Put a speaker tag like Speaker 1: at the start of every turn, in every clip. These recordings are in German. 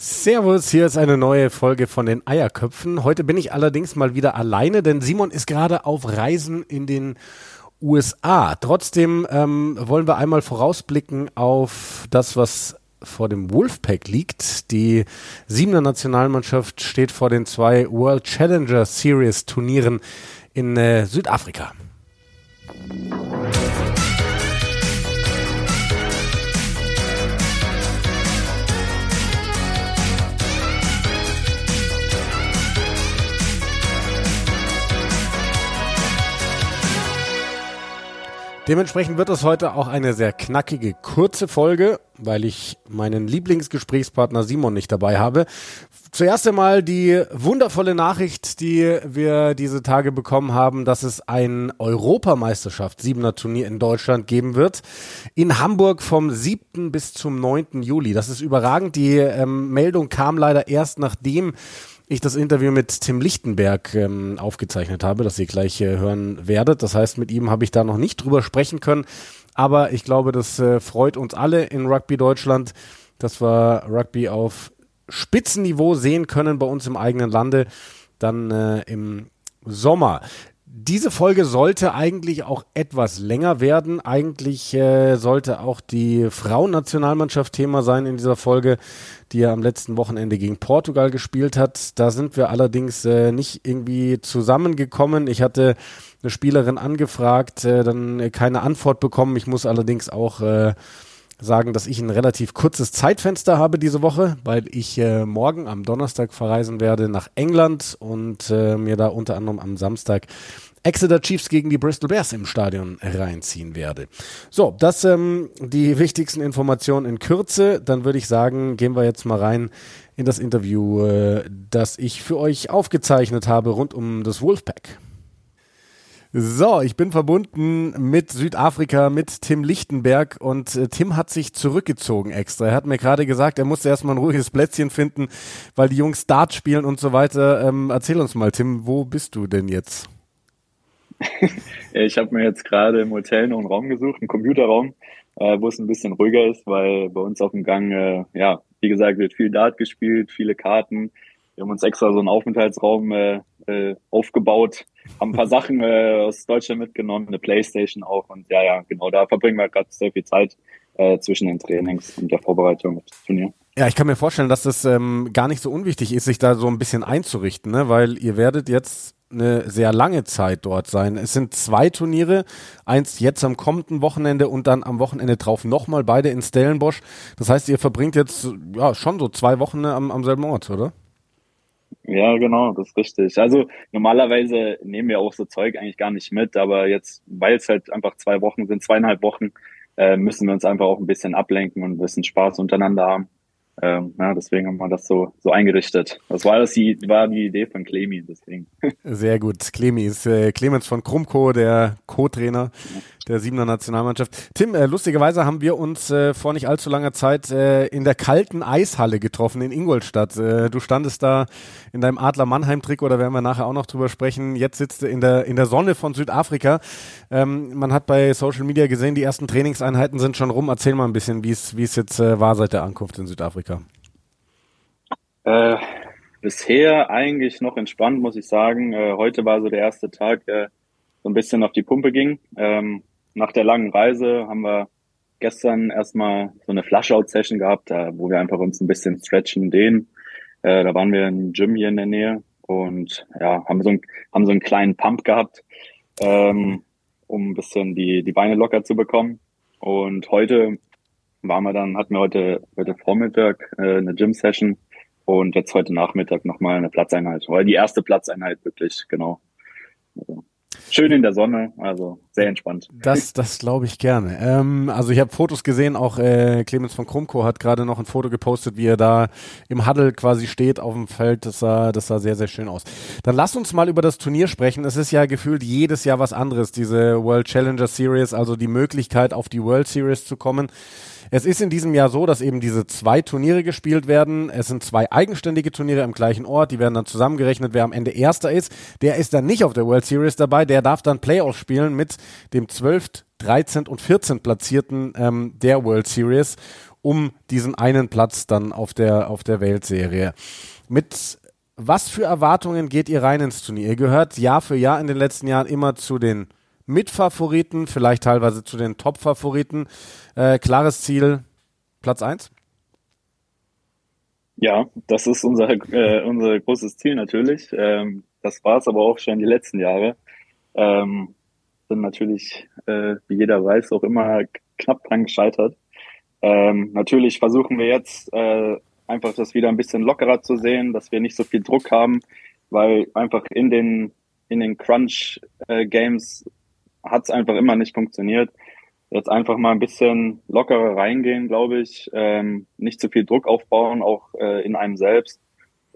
Speaker 1: Servus, hier ist eine neue Folge von den Eierköpfen. Heute bin ich allerdings mal wieder alleine, denn Simon ist gerade auf Reisen in den USA. Trotzdem ähm, wollen wir einmal vorausblicken auf das, was vor dem Wolfpack liegt. Die siebener Nationalmannschaft steht vor den zwei World Challenger Series Turnieren in äh, Südafrika. Dementsprechend wird es heute auch eine sehr knackige, kurze Folge, weil ich meinen Lieblingsgesprächspartner Simon nicht dabei habe. Zuerst einmal die wundervolle Nachricht, die wir diese Tage bekommen haben, dass es ein Europameisterschaft siebener Turnier in Deutschland geben wird. In Hamburg vom 7. bis zum 9. Juli. Das ist überragend. Die ähm, Meldung kam leider erst nachdem ich das Interview mit Tim Lichtenberg ähm, aufgezeichnet habe, das ihr gleich äh, hören werdet. Das heißt, mit ihm habe ich da noch nicht drüber sprechen können. Aber ich glaube, das äh, freut uns alle in Rugby Deutschland, dass wir Rugby auf Spitzenniveau sehen können bei uns im eigenen Lande. Dann äh, im Sommer. Diese Folge sollte eigentlich auch etwas länger werden. Eigentlich äh, sollte auch die Frauennationalmannschaft Thema sein in dieser Folge, die ja am letzten Wochenende gegen Portugal gespielt hat. Da sind wir allerdings äh, nicht irgendwie zusammengekommen. Ich hatte eine Spielerin angefragt, äh, dann keine Antwort bekommen. Ich muss allerdings auch äh, sagen, dass ich ein relativ kurzes Zeitfenster habe diese Woche, weil ich äh, morgen am Donnerstag verreisen werde nach England und äh, mir da unter anderem am Samstag Exeter Chiefs gegen die Bristol Bears im Stadion reinziehen werde. So, das ähm, die wichtigsten Informationen in Kürze. Dann würde ich sagen, gehen wir jetzt mal rein in das Interview, äh, das ich für euch aufgezeichnet habe rund um das Wolfpack. So, ich bin verbunden mit Südafrika, mit Tim Lichtenberg und äh, Tim hat sich zurückgezogen extra. Er hat mir gerade gesagt, er musste erstmal ein ruhiges Plätzchen finden, weil die Jungs Dart spielen und so weiter. Ähm, erzähl uns mal, Tim, wo bist du denn jetzt?
Speaker 2: ich habe mir jetzt gerade im Hotel noch einen Raum gesucht, einen Computerraum, äh, wo es ein bisschen ruhiger ist, weil bei uns auf dem Gang, äh, ja, wie gesagt, wird viel Dart gespielt, viele Karten. Wir haben uns extra so einen Aufenthaltsraum äh, äh, aufgebaut, haben ein paar Sachen äh, aus Deutschland mitgenommen, eine Playstation auch und ja, ja, genau, da verbringen wir gerade sehr viel Zeit äh, zwischen den Trainings und der Vorbereitung auf das Turnier.
Speaker 1: Ja, ich kann mir vorstellen, dass das ähm, gar nicht so unwichtig ist, sich da so ein bisschen einzurichten, ne? weil ihr werdet jetzt eine sehr lange Zeit dort sein. Es sind zwei Turniere, eins jetzt am kommenden Wochenende und dann am Wochenende drauf nochmal, beide in Stellenbosch. Das heißt, ihr verbringt jetzt ja schon so zwei Wochen am, am selben Ort, oder?
Speaker 2: Ja, genau, das ist richtig. Also normalerweise nehmen wir auch so Zeug eigentlich gar nicht mit, aber jetzt, weil es halt einfach zwei Wochen sind, zweieinhalb Wochen, äh, müssen wir uns einfach auch ein bisschen ablenken und ein bisschen Spaß untereinander haben. Ähm, ja, deswegen haben wir das so, so eingerichtet. Das war, das die, war die Idee von Clemi, deswegen.
Speaker 1: Sehr gut. Clemi ist äh, Clemens von Krumko, der Co-Trainer der Siebener Nationalmannschaft. Tim, äh, lustigerweise haben wir uns äh, vor nicht allzu langer Zeit äh, in der kalten Eishalle getroffen in Ingolstadt. Äh, du standest da in deinem Adler Mannheim-Trikot, da werden wir nachher auch noch drüber sprechen. Jetzt sitzt du in der, in der Sonne von Südafrika. Ähm, man hat bei Social Media gesehen, die ersten Trainingseinheiten sind schon rum. Erzähl mal ein bisschen, wie es jetzt äh, war seit der Ankunft in Südafrika.
Speaker 2: Äh, bisher eigentlich noch entspannt, muss ich sagen. Heute war so der erste Tag, der so ein bisschen auf die Pumpe ging. Ähm, nach der langen Reise haben wir gestern erstmal so eine Flushout-Session gehabt, wo wir einfach uns ein bisschen stretchen, dehnen. Äh, da waren wir im Gym hier in der Nähe und ja, haben so, ein, haben so einen kleinen Pump gehabt, ähm, um ein bisschen die, die Beine locker zu bekommen. Und heute waren wir dann, hatten wir heute, heute Vormittag äh, eine Gym-Session und jetzt heute Nachmittag nochmal eine Platzeinheit. Weil die erste Platzeinheit wirklich, genau. Also, schön in der Sonne, also sehr entspannt.
Speaker 1: Das, das glaube ich gerne. Ähm, also ich habe Fotos gesehen, auch äh, Clemens von Krumko hat gerade noch ein Foto gepostet, wie er da im Huddle quasi steht auf dem Feld. Das sah, das sah sehr, sehr schön aus. Dann lass uns mal über das Turnier sprechen. Es ist ja gefühlt jedes Jahr was anderes, diese World Challenger Series, also die Möglichkeit auf die World Series zu kommen. Es ist in diesem Jahr so, dass eben diese zwei Turniere gespielt werden. Es sind zwei eigenständige Turniere im gleichen Ort. Die werden dann zusammengerechnet, wer am Ende Erster ist. Der ist dann nicht auf der World Series dabei. Der darf dann Playoffs spielen mit dem 12., 13. und 14. Platzierten ähm, der World Series. um diesen einen Platz dann auf der, auf der Weltserie. Mit was für Erwartungen geht ihr rein ins Turnier? Ihr gehört Jahr für Jahr in den letzten Jahren immer zu den Mitfavoriten, vielleicht teilweise zu den Top-Favoriten. Äh, klares Ziel, Platz 1?
Speaker 2: Ja, das ist unser, äh, unser großes Ziel natürlich. Ähm, das war es aber auch schon die letzten Jahre. Ähm, sind natürlich, äh, wie jeder weiß, auch immer knapp dran gescheitert. Ähm, natürlich versuchen wir jetzt äh, einfach das wieder ein bisschen lockerer zu sehen, dass wir nicht so viel Druck haben, weil einfach in den in den Crunch äh, Games hat es einfach immer nicht funktioniert. Jetzt einfach mal ein bisschen lockerer reingehen, glaube ich. Ähm, nicht zu viel Druck aufbauen, auch äh, in einem selbst.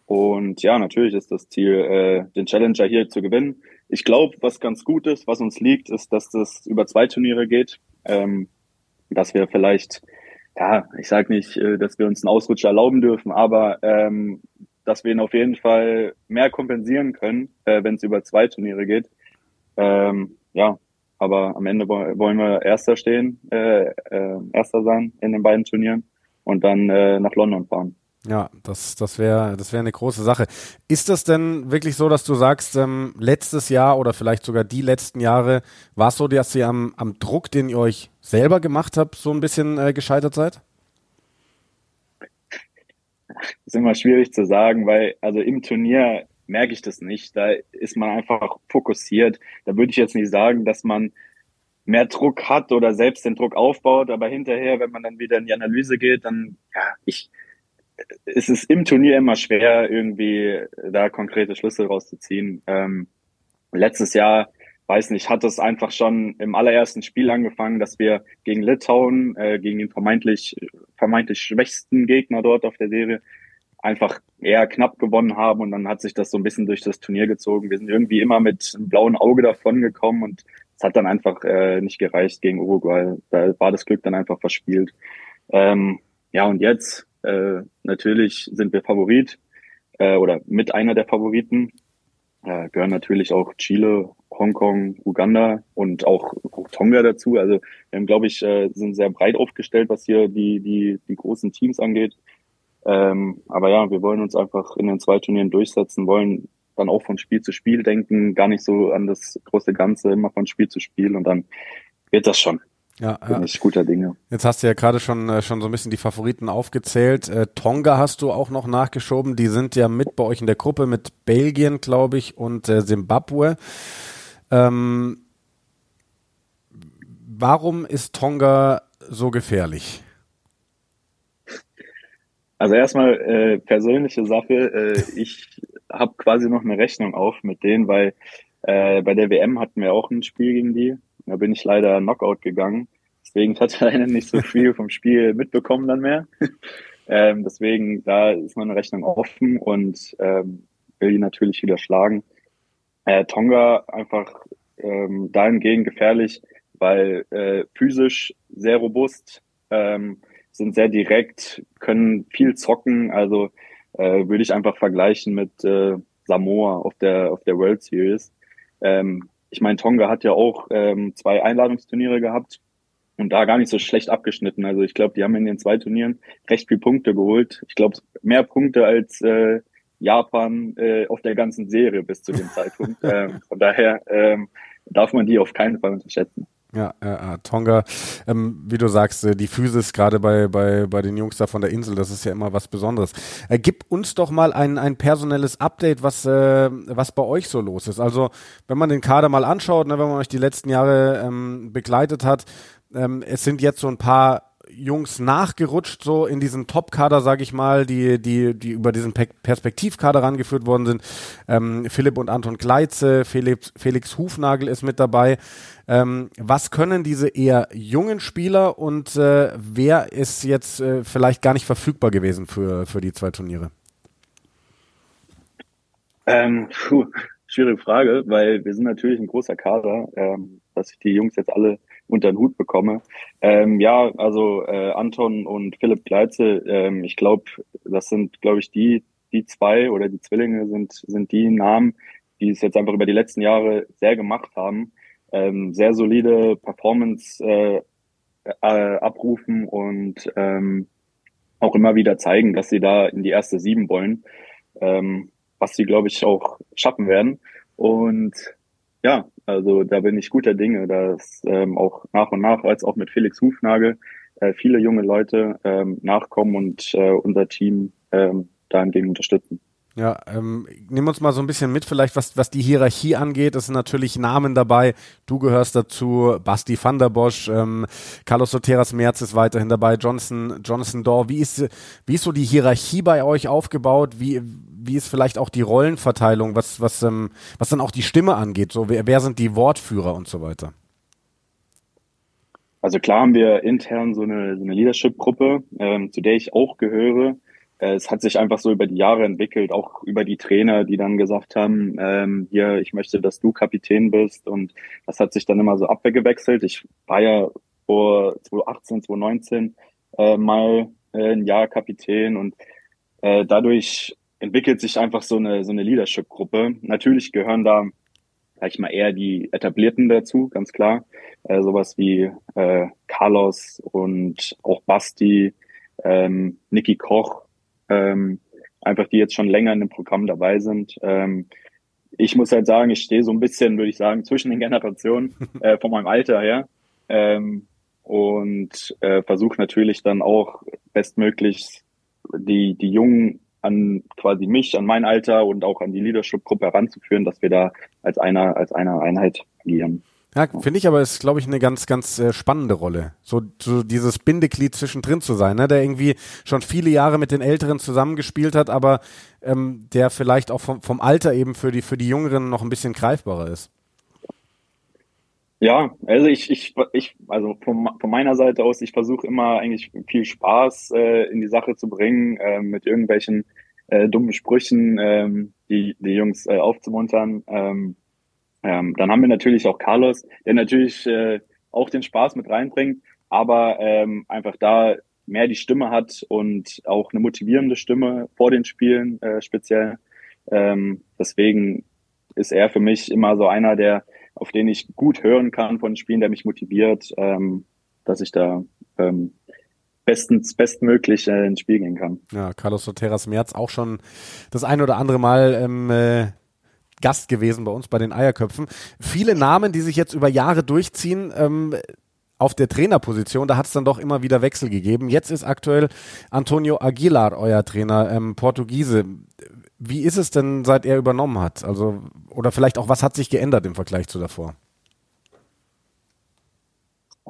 Speaker 2: Und ja, natürlich ist das Ziel, äh, den Challenger hier zu gewinnen. Ich glaube, was ganz gut ist, was uns liegt, ist, dass das über zwei Turniere geht. Ähm, dass wir vielleicht, ja, ich sage nicht, äh, dass wir uns einen Ausrutscher erlauben dürfen, aber ähm, dass wir ihn auf jeden Fall mehr kompensieren können, äh, wenn es über zwei Turniere geht. Ähm, ja, aber am Ende wollen wir Erster stehen, äh, äh, Erster sein in den beiden Turnieren und dann äh, nach London fahren.
Speaker 1: Ja, das, das wäre das wäre eine große Sache. Ist das denn wirklich so, dass du sagst, ähm, letztes Jahr oder vielleicht sogar die letzten Jahre war es so, dass ihr am, am Druck, den ihr euch selber gemacht habt, so ein bisschen äh, gescheitert seid?
Speaker 2: Das ist immer schwierig zu sagen, weil also im Turnier merke ich das nicht. Da ist man einfach fokussiert. Da würde ich jetzt nicht sagen, dass man mehr Druck hat oder selbst den Druck aufbaut, aber hinterher, wenn man dann wieder in die Analyse geht, dann, ja, ich, es ist im Turnier immer schwer, irgendwie da konkrete Schlüsse rauszuziehen. Ähm, letztes Jahr, weiß nicht, hat es einfach schon im allerersten Spiel angefangen, dass wir gegen Litauen, äh, gegen den vermeintlich, vermeintlich schwächsten Gegner dort auf der Serie, einfach eher knapp gewonnen haben und dann hat sich das so ein bisschen durch das Turnier gezogen. Wir sind irgendwie immer mit einem blauen Auge davon gekommen und es hat dann einfach äh, nicht gereicht gegen Uruguay. Da war das Glück dann einfach verspielt. Ähm, ja, und jetzt äh, natürlich sind wir Favorit äh, oder mit einer der Favoriten. Äh, gehören natürlich auch Chile, Hongkong, Uganda und auch, auch Tonga dazu. Also wir haben, glaube ich, äh, sind sehr breit aufgestellt, was hier die, die, die großen Teams angeht. Ähm, aber ja, wir wollen uns einfach in den zwei Turnieren durchsetzen, wollen dann auch von Spiel zu Spiel denken, gar nicht so an das große Ganze, immer von Spiel zu Spiel und dann wird das schon.
Speaker 1: Ja,
Speaker 2: bin ja. ich guter Dinge.
Speaker 1: Jetzt hast du ja gerade schon, äh, schon so ein bisschen die Favoriten aufgezählt. Äh, Tonga hast du auch noch nachgeschoben. Die sind ja mit bei euch in der Gruppe mit Belgien, glaube ich, und äh, Zimbabwe. Ähm, warum ist Tonga so gefährlich?
Speaker 2: Also erstmal äh, persönliche Sache. Äh, ich habe quasi noch eine Rechnung auf mit denen, weil äh, bei der WM hatten wir auch ein Spiel gegen die. Da bin ich leider Knockout gegangen. Deswegen hat er leider nicht so viel vom Spiel mitbekommen dann mehr. ähm, deswegen, da ist meine Rechnung offen und ähm, will die natürlich wieder schlagen. Äh, Tonga einfach ähm, dahingehend gefährlich, weil äh, physisch sehr robust, ähm, sind sehr direkt, können viel zocken. Also äh, würde ich einfach vergleichen mit äh, Samoa auf der auf der World Series. Ähm, ich meine, Tonga hat ja auch ähm, zwei Einladungsturniere gehabt und da gar nicht so schlecht abgeschnitten. Also ich glaube, die haben in den zwei Turnieren recht viel Punkte geholt. Ich glaube, mehr Punkte als äh, Japan äh, auf der ganzen Serie bis zu dem Zeitpunkt. ähm, von daher ähm, darf man die auf keinen Fall unterschätzen.
Speaker 1: Ja, äh, Tonga, ähm, wie du sagst, äh, die Physis gerade bei, bei, bei den Jungs da von der Insel, das ist ja immer was Besonderes. Äh, gib uns doch mal ein, ein personelles Update, was, äh, was bei euch so los ist. Also, wenn man den Kader mal anschaut, ne, wenn man euch die letzten Jahre ähm, begleitet hat, ähm, es sind jetzt so ein paar Jungs nachgerutscht, so in diesen Top-Kader, sage ich mal, die, die, die über diesen Pe Perspektivkader rangeführt worden sind. Ähm, Philipp und Anton Gleitze, Felix, Felix Hufnagel ist mit dabei. Ähm, was können diese eher jungen Spieler und äh, wer ist jetzt äh, vielleicht gar nicht verfügbar gewesen für, für die zwei Turniere?
Speaker 2: Ähm, puh, schwierige Frage, weil wir sind natürlich ein großer Kader, ähm, dass ich die Jungs jetzt alle unter den Hut bekomme. Ähm, ja, also äh, Anton und Philipp Gleitze, ähm, ich glaube, das sind, glaube ich, die, die zwei oder die Zwillinge sind, sind die Namen, die es jetzt einfach über die letzten Jahre sehr gemacht haben. Ähm, sehr solide Performance äh, äh, abrufen und ähm, auch immer wieder zeigen, dass sie da in die erste Sieben wollen, ähm, was sie, glaube ich, auch schaffen werden. Und ja, also da bin ich guter Dinge, dass ähm, auch nach und nach, als auch mit Felix Hufnagel, äh, viele junge Leute ähm, nachkommen und äh, unser Team ähm, dahingehend unterstützen.
Speaker 1: Ja, ähm, nimm uns mal so ein bisschen mit, vielleicht was, was die Hierarchie angeht. Es sind natürlich Namen dabei. Du gehörst dazu, Basti van der Bosch, ähm, Carlos Soteras Merz ist weiterhin dabei, Johnson, Jonathan Dorr. Wie ist, wie ist so die Hierarchie bei euch aufgebaut? Wie, wie ist vielleicht auch die Rollenverteilung, was, was, ähm, was dann auch die Stimme angeht? So, wer, wer sind die Wortführer und so weiter?
Speaker 2: Also klar haben wir intern so eine, so eine Leadership-Gruppe, ähm, zu der ich auch gehöre. Äh, es hat sich einfach so über die Jahre entwickelt, auch über die Trainer, die dann gesagt haben, ähm, hier, ich möchte, dass du Kapitän bist. Und das hat sich dann immer so abgewechselt. Ich war ja vor 2018, 2019 äh, mal äh, ein Jahr Kapitän und äh, dadurch entwickelt sich einfach so eine, so eine Leadership-Gruppe. Natürlich gehören da, sag ich mal, eher die Etablierten dazu, ganz klar. Äh, sowas wie äh, Carlos und auch Basti, ähm, Niki Koch, ähm, einfach die jetzt schon länger in dem Programm dabei sind. Ähm, ich muss halt sagen, ich stehe so ein bisschen, würde ich sagen, zwischen den Generationen äh, von meinem Alter her ähm, und äh, versuche natürlich dann auch bestmöglich die, die Jungen an quasi mich, an mein Alter und auch an die Leadership-Gruppe heranzuführen, dass wir da als einer, als einer Einheit agieren.
Speaker 1: Ja, finde ich aber ist, glaube ich, eine ganz, ganz äh, spannende Rolle. So, so dieses Bindeglied zwischendrin zu sein, ne? der irgendwie schon viele Jahre mit den Älteren zusammengespielt hat, aber ähm, der vielleicht auch vom, vom Alter eben für die, für die Jüngeren noch ein bisschen greifbarer ist.
Speaker 2: Ja, also ich, ich, ich also von, von meiner Seite aus, ich versuche immer eigentlich viel Spaß äh, in die Sache zu bringen, äh, mit irgendwelchen äh, dummen Sprüchen äh, die, die Jungs äh, aufzumuntern. Ähm, ähm, dann haben wir natürlich auch Carlos, der natürlich äh, auch den Spaß mit reinbringt, aber ähm, einfach da mehr die Stimme hat und auch eine motivierende Stimme vor den Spielen äh, speziell. Ähm, deswegen ist er für mich immer so einer, der auf den ich gut hören kann von den Spielen, der mich motiviert, ähm, dass ich da ähm, bestens, bestmöglich äh, ins Spiel gehen kann.
Speaker 1: Ja, Carlos Soteras Merz auch schon das ein oder andere Mal ähm, äh, Gast gewesen bei uns bei den Eierköpfen. Viele Namen, die sich jetzt über Jahre durchziehen. Ähm, auf der Trainerposition, da hat es dann doch immer wieder Wechsel gegeben. Jetzt ist aktuell Antonio Aguilar euer Trainer, ähm, Portugiese. Wie ist es denn, seit er übernommen hat? Also, oder vielleicht auch, was hat sich geändert im Vergleich zu davor?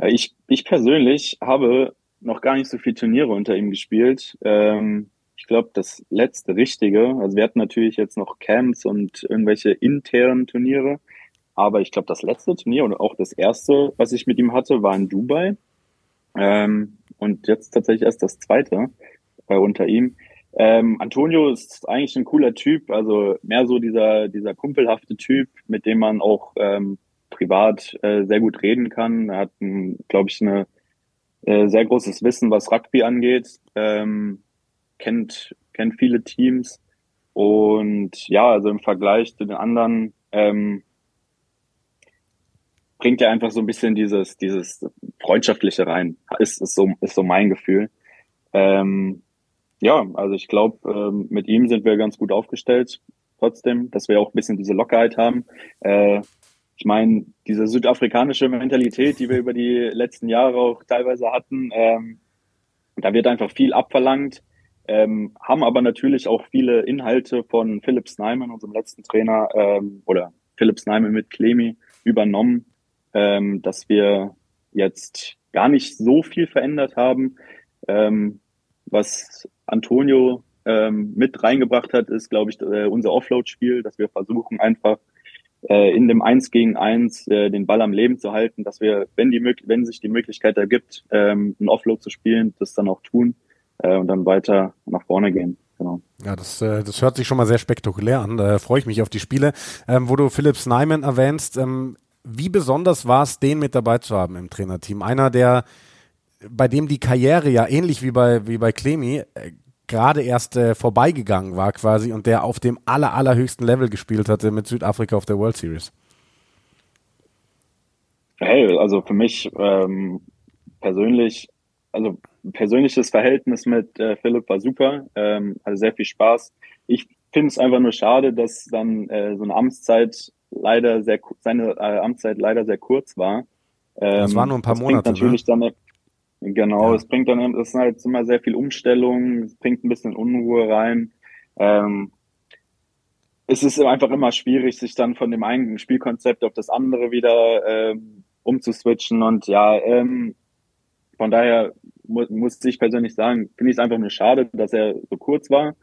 Speaker 2: Ich, ich persönlich habe noch gar nicht so viele Turniere unter ihm gespielt. Ähm, ich glaube, das letzte Richtige, also wir hatten natürlich jetzt noch Camps und irgendwelche internen Turniere, aber ich glaube, das letzte Turnier und auch das erste, was ich mit ihm hatte, war in Dubai. Ähm, und jetzt tatsächlich erst das zweite äh, unter ihm. Ähm, Antonio ist eigentlich ein cooler Typ, also mehr so dieser, dieser kumpelhafte Typ, mit dem man auch ähm, privat äh, sehr gut reden kann. Er hat, glaube ich, eine äh, sehr großes Wissen, was Rugby angeht. Ähm, kennt, kennt viele Teams. Und ja, also im Vergleich zu den anderen ähm, bringt er einfach so ein bisschen dieses, dieses Freundschaftliche rein. Ist, ist, so, ist so mein Gefühl. Ähm, ja, also ich glaube, ähm, mit ihm sind wir ganz gut aufgestellt. Trotzdem, dass wir auch ein bisschen diese Lockerheit haben. Äh, ich meine, diese südafrikanische Mentalität, die wir über die letzten Jahre auch teilweise hatten, ähm, da wird einfach viel abverlangt ähm, haben aber natürlich auch viele Inhalte von Philipp Snyman, unserem letzten Trainer, ähm, oder Philipp Snyman mit Clemi übernommen, ähm, dass wir jetzt gar nicht so viel verändert haben. Ähm, was Antonio ähm, mit reingebracht hat, ist, glaube ich, äh, unser Offload-Spiel, dass wir versuchen einfach äh, in dem Eins gegen Eins äh, den Ball am Leben zu halten, dass wir, wenn die wenn sich die Möglichkeit ergibt, ähm, ein Offload zu spielen, das dann auch tun äh, und dann weiter nach vorne gehen. Genau.
Speaker 1: Ja, das, äh, das hört sich schon mal sehr spektakulär an. Da freue ich mich auf die Spiele. Ähm, wo du Philipp Snyman erwähnst, ähm, wie besonders war es, den mit dabei zu haben im Trainerteam? Einer, der bei dem die Karriere ja ähnlich wie bei, wie bei Clemi äh, gerade erst äh, vorbeigegangen war quasi und der auf dem aller, allerhöchsten Level gespielt hatte mit Südafrika auf der World Series.
Speaker 2: Hey, also für mich ähm, persönlich, also persönliches Verhältnis mit äh, Philipp war super, ähm, hatte sehr viel Spaß. Ich finde es einfach nur schade, dass dann äh, so eine Amtszeit leider sehr seine äh, Amtszeit leider sehr kurz war.
Speaker 1: Ähm, das waren nur ein paar Monate.
Speaker 2: Ne? Natürlich ne? dann genau, ja. es bringt dann es ist halt immer sehr viel Umstellung, es bringt ein bisschen Unruhe rein. Ähm, es ist einfach immer schwierig, sich dann von dem einen Spielkonzept auf das andere wieder ähm, umzuswitchen und ja, ähm, von daher mu muss ich persönlich sagen, finde ich es einfach nur schade, dass er so kurz war.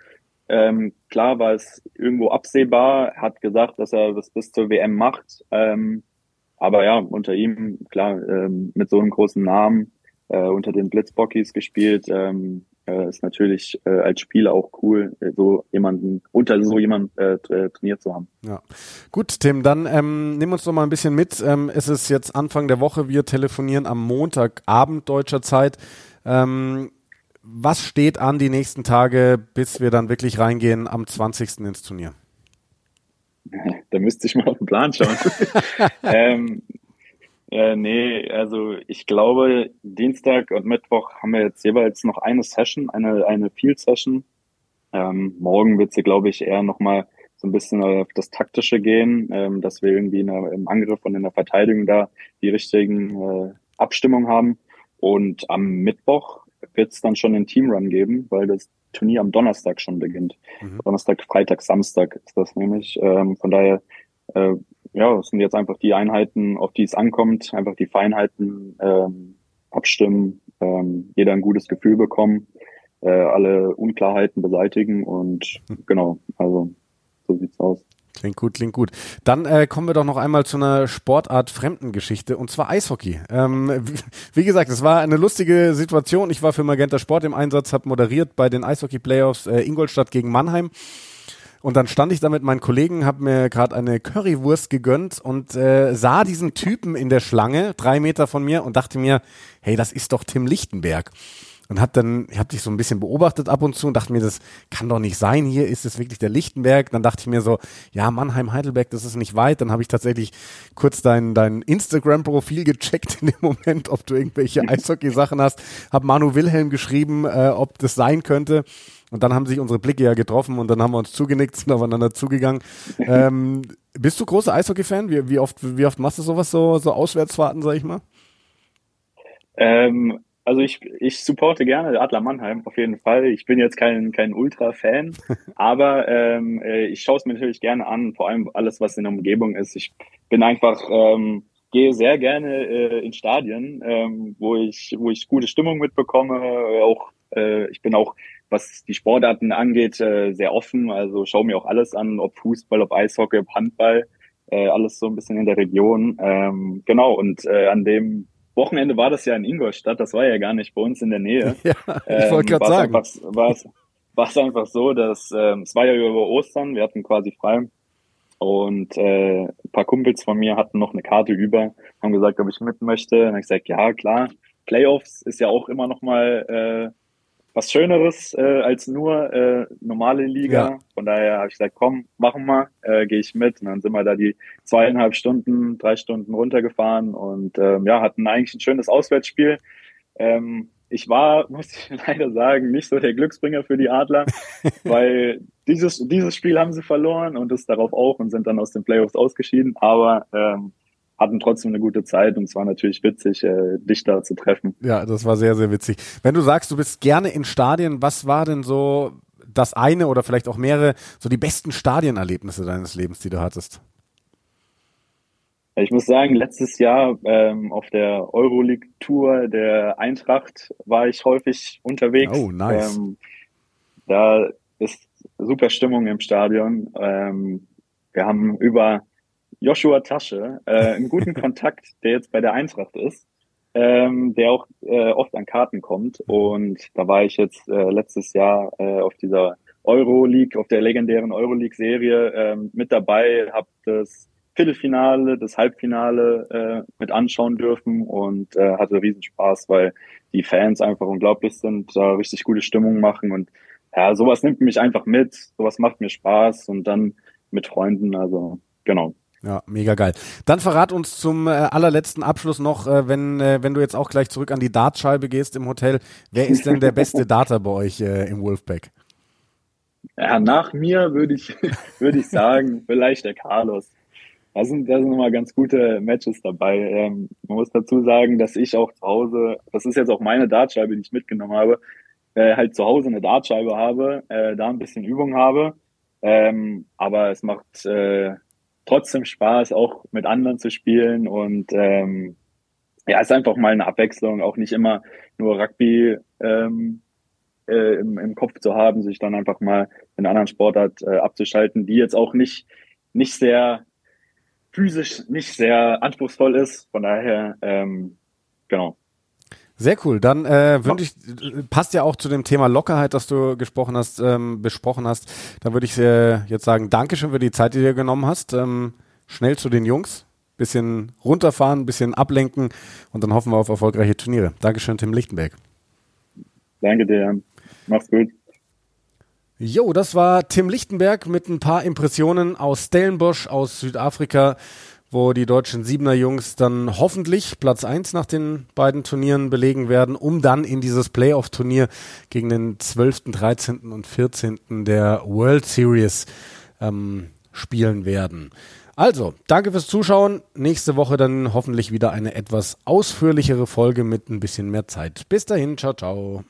Speaker 2: Ähm, klar war es irgendwo absehbar, hat gesagt, dass er das bis zur WM macht. Ähm, aber ja, unter ihm, klar, ähm, mit so einem großen Namen, äh, unter den Blitzbockies gespielt, ähm, äh, ist natürlich äh, als Spieler auch cool, äh, so jemanden, unter so jemanden äh, äh, trainiert zu haben.
Speaker 1: Ja. Gut, Tim, dann ähm, nimm uns doch mal ein bisschen mit. Ähm, es ist jetzt Anfang der Woche, wir telefonieren am Montagabend deutscher Zeit. Ähm, was steht an die nächsten Tage, bis wir dann wirklich reingehen am 20. ins Turnier?
Speaker 2: Da müsste ich mal auf den Plan schauen. ähm, äh, nee, also ich glaube, Dienstag und Mittwoch haben wir jetzt jeweils noch eine Session, eine, eine Field Session. Ähm, morgen wird sie, glaube ich, eher nochmal so ein bisschen auf das Taktische gehen, ähm, dass wir irgendwie der, im Angriff und in der Verteidigung da die richtigen äh, Abstimmungen haben. Und am Mittwoch wird es dann schon einen Teamrun geben, weil das Turnier am Donnerstag schon beginnt. Mhm. Donnerstag, Freitag, Samstag ist das nämlich. Ähm, von daher, äh, ja, es sind jetzt einfach die Einheiten, auf die es ankommt, einfach die Feinheiten ähm, abstimmen, ähm, jeder ein gutes Gefühl bekommen, äh, alle Unklarheiten beseitigen und mhm. genau, also so sieht's aus.
Speaker 1: Klingt gut, klingt gut. Dann äh, kommen wir doch noch einmal zu einer Sportart Fremdengeschichte und zwar Eishockey. Ähm, wie, wie, gesagt, es war eine lustige Situation. Ich war für Magenta Sport im Einsatz, habe moderiert bei den Eishockey-Playoffs äh, Ingolstadt gegen Mannheim. Und dann stand ich da mit meinen Kollegen, habe mir gerade eine Currywurst gegönnt und äh, sah diesen Typen in der Schlange, drei Meter von mir, und dachte mir, hey, das ist doch Tim Lichtenberg und hab dann, ich habe dich so ein bisschen beobachtet ab und zu und dachte mir, das kann doch nicht sein. Hier ist es wirklich der Lichtenberg. Dann dachte ich mir so, ja, Mannheim, Heidelberg, das ist nicht weit. Dann habe ich tatsächlich kurz dein, dein Instagram-Profil gecheckt in dem Moment, ob du irgendwelche Eishockey-Sachen hast. Hab Manu Wilhelm geschrieben, äh, ob das sein könnte. Und dann haben sich unsere Blicke ja getroffen und dann haben wir uns zugenickt, sind aufeinander zugegangen. ähm, bist du großer Eishockey-Fan? Wie, wie, oft, wie oft machst du sowas, so, so Auswärtsfahrten, sag ich mal?
Speaker 2: Ähm, also ich, ich supporte gerne Adler Mannheim auf jeden Fall. Ich bin jetzt kein, kein Ultra-Fan, aber ähm, äh, ich schaue es mir natürlich gerne an, vor allem alles, was in der Umgebung ist. Ich bin einfach, ähm, gehe sehr gerne äh, in Stadien, ähm, wo ich, wo ich gute Stimmung mitbekomme. Auch äh, ich bin auch, was die Sportarten angeht, äh, sehr offen. Also schaue mir auch alles an, ob Fußball, ob Eishockey, ob Handball, äh, alles so ein bisschen in der Region. Ähm, genau, und äh, an dem Wochenende war das ja in Ingolstadt, das war ja gar nicht bei uns in der Nähe. Ja,
Speaker 1: ich wollte ähm, gerade sagen.
Speaker 2: war es war es einfach so, dass ähm, es war ja über Ostern, wir hatten quasi frei und äh, ein paar Kumpels von mir hatten noch eine Karte über, haben gesagt, ob ich mit möchte. Und ich gesagt, ja klar. Playoffs ist ja auch immer noch mal äh, was Schöneres äh, als nur äh, normale Liga. Ja. Von daher habe ich gesagt, komm, machen wir, äh, gehe ich mit. Und dann sind wir da die zweieinhalb Stunden, drei Stunden runtergefahren und ähm, ja, hatten eigentlich ein schönes Auswärtsspiel. Ähm, ich war, muss ich leider sagen, nicht so der Glücksbringer für die Adler, weil dieses, dieses Spiel haben sie verloren und das darauf auch und sind dann aus den Playoffs ausgeschieden. Aber ähm, hatten trotzdem eine gute Zeit und es war natürlich witzig, äh, dich da zu treffen.
Speaker 1: Ja, das war sehr, sehr witzig. Wenn du sagst, du bist gerne in Stadien, was war denn so das eine oder vielleicht auch mehrere, so die besten Stadienerlebnisse deines Lebens, die du hattest?
Speaker 2: Ich muss sagen, letztes Jahr ähm, auf der Euroleague-Tour der Eintracht war ich häufig unterwegs.
Speaker 1: Oh, nice.
Speaker 2: Ähm, da ist super Stimmung im Stadion. Ähm, wir haben über Joshua Tasche, äh, einen guten Kontakt, der jetzt bei der Eintracht ist, ähm, der auch äh, oft an Karten kommt. Und da war ich jetzt äh, letztes Jahr äh, auf dieser Euroleague, auf der legendären Euroleague-Serie ähm, mit dabei, habe das Viertelfinale, das Halbfinale äh, mit anschauen dürfen und äh, hatte riesen Spaß, weil die Fans einfach unglaublich sind, da richtig gute Stimmung machen und ja, sowas nimmt mich einfach mit, sowas macht mir Spaß und dann mit Freunden, also genau.
Speaker 1: Ja, mega geil. Dann verrat uns zum äh, allerletzten Abschluss noch, äh, wenn, äh, wenn du jetzt auch gleich zurück an die Dartscheibe gehst im Hotel, wer ist denn der beste Darter bei euch äh, im Wolfpack?
Speaker 2: Ja, nach mir würde ich, würde ich sagen, vielleicht der Carlos. Da sind, da sind immer ganz gute Matches dabei. Ähm, man muss dazu sagen, dass ich auch zu Hause, das ist jetzt auch meine Dartscheibe, die ich mitgenommen habe, äh, halt zu Hause eine Dartscheibe habe, äh, da ein bisschen Übung habe. Ähm, aber es macht trotzdem Spaß, auch mit anderen zu spielen und ähm, ja, ist einfach mal eine Abwechslung, auch nicht immer nur Rugby ähm, äh, im, im Kopf zu haben, sich dann einfach mal in anderen Sportart äh, abzuschalten, die jetzt auch nicht, nicht sehr physisch, nicht sehr anspruchsvoll ist. Von daher, ähm, genau.
Speaker 1: Sehr cool. Dann äh, würde ich, passt ja auch zu dem Thema Lockerheit, das du gesprochen hast, ähm, besprochen hast. Da würde ich äh, jetzt sagen, Dankeschön für die Zeit, die du dir genommen hast. Ähm, schnell zu den Jungs, bisschen runterfahren, bisschen ablenken und dann hoffen wir auf erfolgreiche Turniere. Dankeschön, Tim Lichtenberg.
Speaker 2: Danke dir. Mach's gut.
Speaker 1: Jo, das war Tim Lichtenberg mit ein paar Impressionen aus Stellenbosch aus Südafrika wo die deutschen Siebener Jungs dann hoffentlich Platz 1 nach den beiden Turnieren belegen werden, um dann in dieses Playoff-Turnier gegen den 12., 13. und 14. der World Series ähm, spielen werden. Also, danke fürs Zuschauen. Nächste Woche dann hoffentlich wieder eine etwas ausführlichere Folge mit ein bisschen mehr Zeit. Bis dahin, ciao, ciao.